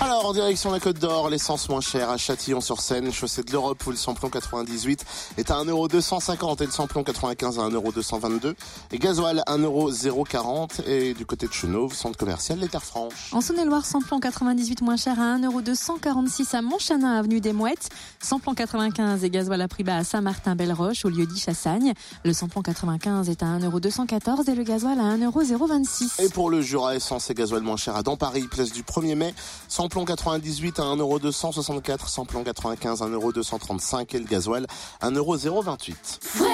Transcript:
Alors, en direction la Côte d'Or, l'essence moins chère à Châtillon-sur-Seine, chaussée de l'Europe, où le samplon 98 est à 1,250€ et le samplon 95 à 1,222€ et gasoil 1,040€ et du côté de Chenauve, centre commercial Les Terres Franches. En Saône-et-Loire, samplon 98 moins cher à 1,246€ à Montchanin, avenue des Mouettes. Samplon 95 et gasoil à prix bas à Saint-Martin-Belle-Roche, au lieu dit Chassagne. Le samplon 95 est à 1,214€ et le gasoil à 1,026€. Et pour le Jura, essence et gasoil moins cher à dans Paris, place du 1er mai, samplon 98 à 1,264€, samplon 95 à 1,235€ et le gasoil 1,028€. Fréquence plus